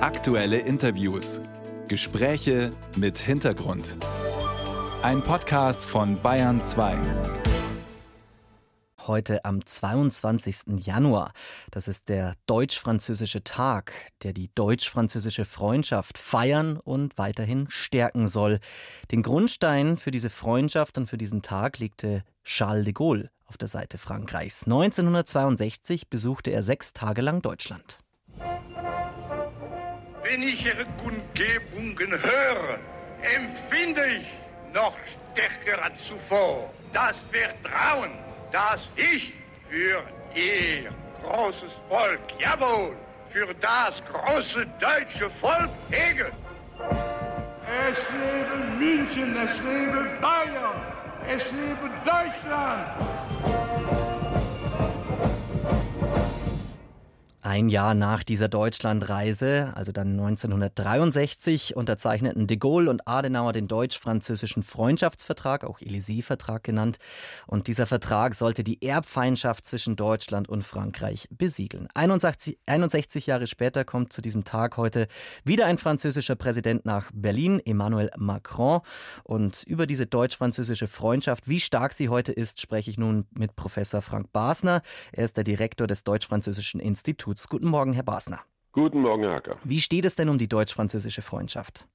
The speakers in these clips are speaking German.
Aktuelle Interviews. Gespräche mit Hintergrund. Ein Podcast von Bayern 2. Heute am 22. Januar. Das ist der deutsch-französische Tag, der die deutsch-französische Freundschaft feiern und weiterhin stärken soll. Den Grundstein für diese Freundschaft und für diesen Tag legte Charles de Gaulle auf der Seite Frankreichs. 1962 besuchte er sechs Tage lang Deutschland. Wenn ich Ihre Kundgebungen höre, empfinde ich noch stärker als zuvor das Vertrauen, das ich für Ihr großes Volk, jawohl, für das große deutsche Volk hege. Es lebe München, es lebe Bayern, es lebe Deutschland. Ein Jahr nach dieser Deutschlandreise, also dann 1963, unterzeichneten de Gaulle und Adenauer den deutsch-französischen Freundschaftsvertrag, auch Élysée-Vertrag genannt. Und dieser Vertrag sollte die Erbfeindschaft zwischen Deutschland und Frankreich besiegeln. 61, 61 Jahre später kommt zu diesem Tag heute wieder ein französischer Präsident nach Berlin, Emmanuel Macron. Und über diese deutsch-französische Freundschaft, wie stark sie heute ist, spreche ich nun mit Professor Frank Basner. Er ist der Direktor des Deutsch-Französischen Instituts. Schutz. Guten Morgen, Herr Basner. Guten Morgen, Herr Hacker. Wie steht es denn um die deutsch-französische Freundschaft?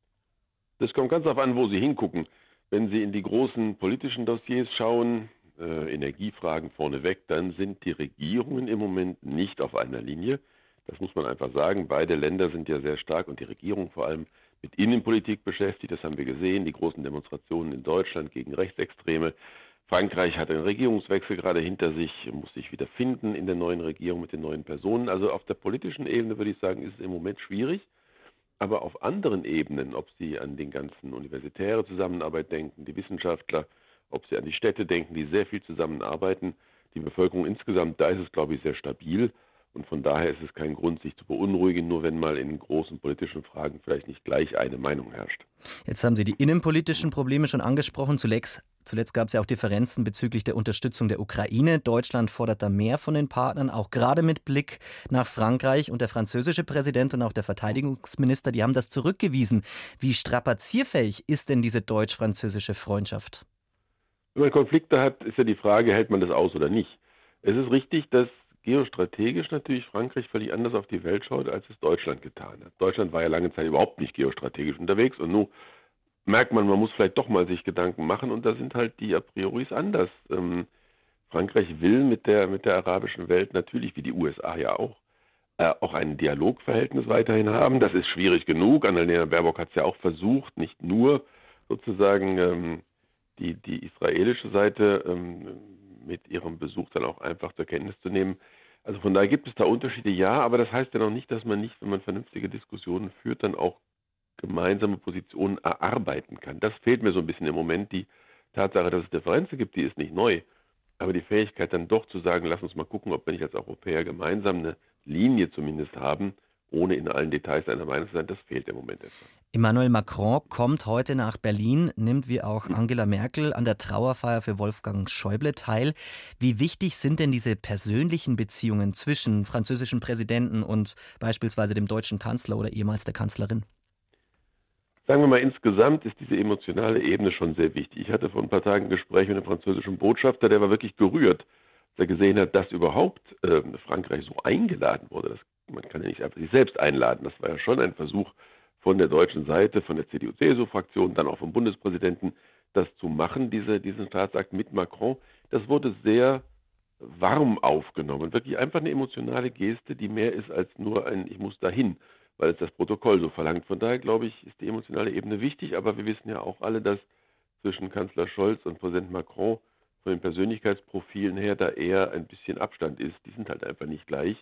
Das kommt ganz darauf an, wo Sie hingucken. Wenn Sie in die großen politischen Dossiers schauen, äh, Energiefragen vorneweg, dann sind die Regierungen im Moment nicht auf einer Linie. Das muss man einfach sagen. Beide Länder sind ja sehr stark und die Regierung vor allem mit Innenpolitik beschäftigt. Das haben wir gesehen. Die großen Demonstrationen in Deutschland gegen Rechtsextreme, Frankreich hat einen Regierungswechsel gerade hinter sich, muss sich wieder finden in der neuen Regierung mit den neuen Personen. Also auf der politischen Ebene würde ich sagen, ist es im Moment schwierig. Aber auf anderen Ebenen, ob Sie an den ganzen universitäre Zusammenarbeit denken, die Wissenschaftler, ob Sie an die Städte denken, die sehr viel zusammenarbeiten, die Bevölkerung insgesamt, da ist es, glaube ich, sehr stabil. Und von daher ist es kein Grund, sich zu beunruhigen, nur wenn mal in großen politischen Fragen vielleicht nicht gleich eine Meinung herrscht. Jetzt haben Sie die innenpolitischen Probleme schon angesprochen. Zuletzt, zuletzt gab es ja auch Differenzen bezüglich der Unterstützung der Ukraine. Deutschland fordert da mehr von den Partnern, auch gerade mit Blick nach Frankreich. Und der französische Präsident und auch der Verteidigungsminister, die haben das zurückgewiesen. Wie strapazierfähig ist denn diese deutsch-französische Freundschaft? Wenn man Konflikte hat, ist ja die Frage, hält man das aus oder nicht. Es ist richtig, dass geostrategisch natürlich Frankreich völlig anders auf die Welt schaut, als es Deutschland getan hat. Deutschland war ja lange Zeit überhaupt nicht geostrategisch unterwegs und nun merkt man, man muss vielleicht doch mal sich Gedanken machen und da sind halt die a prioris anders. Ähm, Frankreich will mit der, mit der arabischen Welt natürlich, wie die USA ja auch, äh, auch ein Dialogverhältnis weiterhin haben. Das ist schwierig genug. Annalena Baerbock hat es ja auch versucht, nicht nur sozusagen ähm, die, die israelische Seite ähm, mit ihrem Besuch dann auch einfach zur Kenntnis zu nehmen. Also von daher gibt es da Unterschiede, ja, aber das heißt ja noch nicht, dass man nicht, wenn man vernünftige Diskussionen führt, dann auch gemeinsame Positionen erarbeiten kann. Das fehlt mir so ein bisschen im Moment. Die Tatsache, dass es Differenzen gibt, die ist nicht neu. Aber die Fähigkeit dann doch zu sagen, lass uns mal gucken, ob wir nicht als Europäer gemeinsam eine Linie zumindest haben, ohne in allen Details einer Meinung zu sein, das fehlt im Moment etwas. Emmanuel Macron kommt heute nach Berlin, nimmt wie auch Angela Merkel an der Trauerfeier für Wolfgang Schäuble teil. Wie wichtig sind denn diese persönlichen Beziehungen zwischen französischen Präsidenten und beispielsweise dem deutschen Kanzler oder ehemals der Kanzlerin? Sagen wir mal, insgesamt ist diese emotionale Ebene schon sehr wichtig. Ich hatte vor ein paar Tagen ein Gespräch mit einem französischen Botschafter, der war wirklich gerührt, dass er gesehen hat, dass überhaupt äh, Frankreich so eingeladen wurde. Das man kann ja nicht einfach sich selbst einladen. Das war ja schon ein Versuch von der deutschen Seite, von der CDU-CSU-Fraktion, dann auch vom Bundespräsidenten, das zu machen, diese, diesen Staatsakt mit Macron. Das wurde sehr warm aufgenommen. Wirklich einfach eine emotionale Geste, die mehr ist als nur ein Ich muss dahin, weil es das Protokoll so verlangt. Von daher glaube ich, ist die emotionale Ebene wichtig, aber wir wissen ja auch alle, dass zwischen Kanzler Scholz und Präsident Macron von den Persönlichkeitsprofilen her da eher ein bisschen Abstand ist. Die sind halt einfach nicht gleich.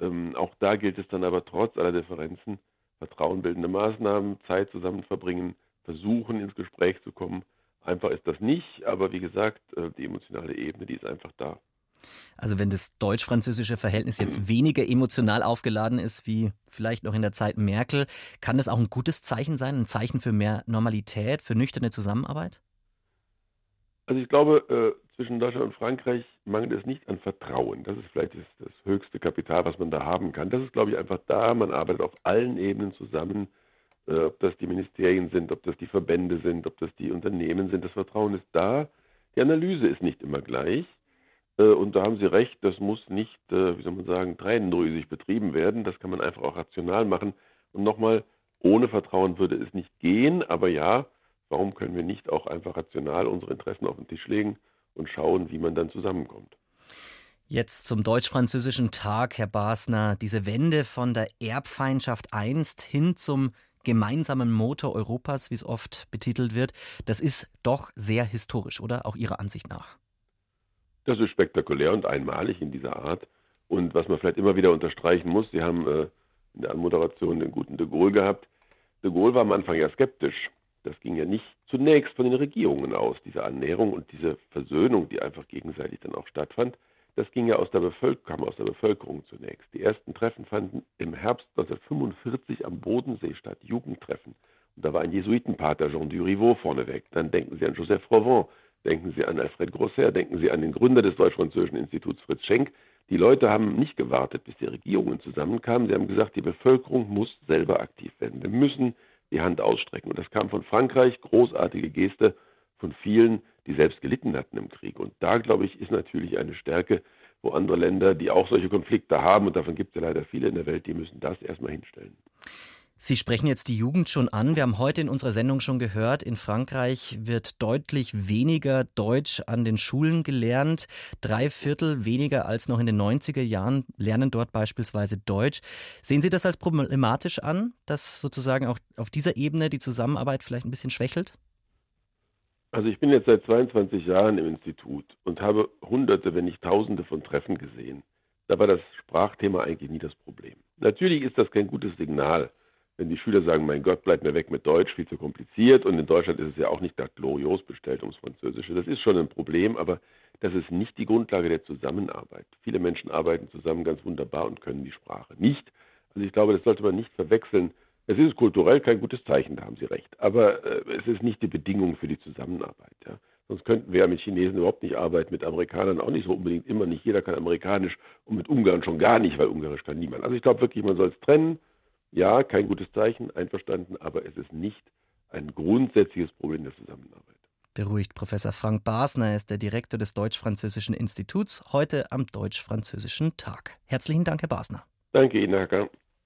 Ähm, auch da gilt es dann aber trotz aller Differenzen, vertrauenbildende Maßnahmen, Zeit zusammen verbringen, versuchen ins Gespräch zu kommen. Einfach ist das nicht, aber wie gesagt, äh, die emotionale Ebene, die ist einfach da. Also wenn das deutsch-französische Verhältnis jetzt weniger emotional aufgeladen ist wie vielleicht noch in der Zeit Merkel, kann das auch ein gutes Zeichen sein, ein Zeichen für mehr Normalität, für nüchterne Zusammenarbeit? Also ich glaube, äh, zwischen Deutschland und Frankreich mangelt es nicht an Vertrauen. Das ist vielleicht das, das, höchste Kapital, was man da haben kann. Das ist, glaube ich, einfach da. Man arbeitet auf allen Ebenen zusammen, äh, ob das die Ministerien sind, ob das die Verbände sind, ob das die Unternehmen sind. Das Vertrauen ist da. Die Analyse ist nicht immer gleich. Äh, und da haben Sie recht, das muss nicht, äh, wie soll man sagen, tränendrüsig betrieben werden. Das kann man einfach auch rational machen. Und nochmal, ohne Vertrauen würde es nicht gehen. Aber ja, warum können wir nicht auch einfach rational unsere Interessen auf den Tisch legen? Und schauen, wie man dann zusammenkommt. Jetzt zum deutsch-französischen Tag, Herr Basner. Diese Wende von der Erbfeindschaft einst hin zum gemeinsamen Motor Europas, wie es oft betitelt wird, das ist doch sehr historisch, oder? Auch Ihrer Ansicht nach. Das ist spektakulär und einmalig in dieser Art. Und was man vielleicht immer wieder unterstreichen muss, Sie haben äh, in der Anmoderation den guten de Gaulle gehabt. De Gaulle war am Anfang ja skeptisch. Das ging ja nicht zunächst von den Regierungen aus, diese Annäherung und diese Versöhnung, die einfach gegenseitig dann auch stattfand. Das ging ja aus der, Bevölker kam aus der Bevölkerung zunächst. Die ersten Treffen fanden im Herbst 1945 am Bodensee statt, Jugendtreffen. Und da war ein Jesuitenpater, Jean Duriveau, vorneweg. Dann denken Sie an Joseph Rovin, denken Sie an Alfred Grosser, denken Sie an den Gründer des Deutsch-Französischen Instituts Fritz Schenk. Die Leute haben nicht gewartet, bis die Regierungen zusammenkamen. Sie haben gesagt, die Bevölkerung muss selber aktiv werden. Wir müssen die Hand ausstrecken. Und das kam von Frankreich, großartige Geste von vielen, die selbst gelitten hatten im Krieg. Und da, glaube ich, ist natürlich eine Stärke, wo andere Länder, die auch solche Konflikte haben, und davon gibt es ja leider viele in der Welt, die müssen das erstmal hinstellen. Sie sprechen jetzt die Jugend schon an. Wir haben heute in unserer Sendung schon gehört, in Frankreich wird deutlich weniger Deutsch an den Schulen gelernt. Drei Viertel weniger als noch in den 90er Jahren lernen dort beispielsweise Deutsch. Sehen Sie das als problematisch an, dass sozusagen auch auf dieser Ebene die Zusammenarbeit vielleicht ein bisschen schwächelt? Also ich bin jetzt seit 22 Jahren im Institut und habe hunderte, wenn nicht tausende von Treffen gesehen. Da war das Sprachthema eigentlich nie das Problem. Natürlich ist das kein gutes Signal wenn die Schüler sagen, mein Gott, bleibt mir weg mit Deutsch, viel zu kompliziert. Und in Deutschland ist es ja auch nicht da glorios bestellt ums Französische. Das ist schon ein Problem, aber das ist nicht die Grundlage der Zusammenarbeit. Viele Menschen arbeiten zusammen ganz wunderbar und können die Sprache nicht. Also ich glaube, das sollte man nicht verwechseln. Es ist kulturell kein gutes Zeichen, da haben Sie recht. Aber äh, es ist nicht die Bedingung für die Zusammenarbeit. Ja. Sonst könnten wir ja mit Chinesen überhaupt nicht arbeiten, mit Amerikanern auch nicht so unbedingt immer nicht. Jeder kann Amerikanisch und mit Ungarn schon gar nicht, weil Ungarisch kann niemand. Also ich glaube wirklich, man soll es trennen ja, kein gutes Zeichen, einverstanden, aber es ist nicht ein grundsätzliches Problem der Zusammenarbeit. Beruhigt Professor Frank Basner, er ist der Direktor des Deutsch-Französischen Instituts, heute am Deutsch-Französischen Tag. Herzlichen Dank, Herr Basner. Danke Ihnen, Herr Kahn.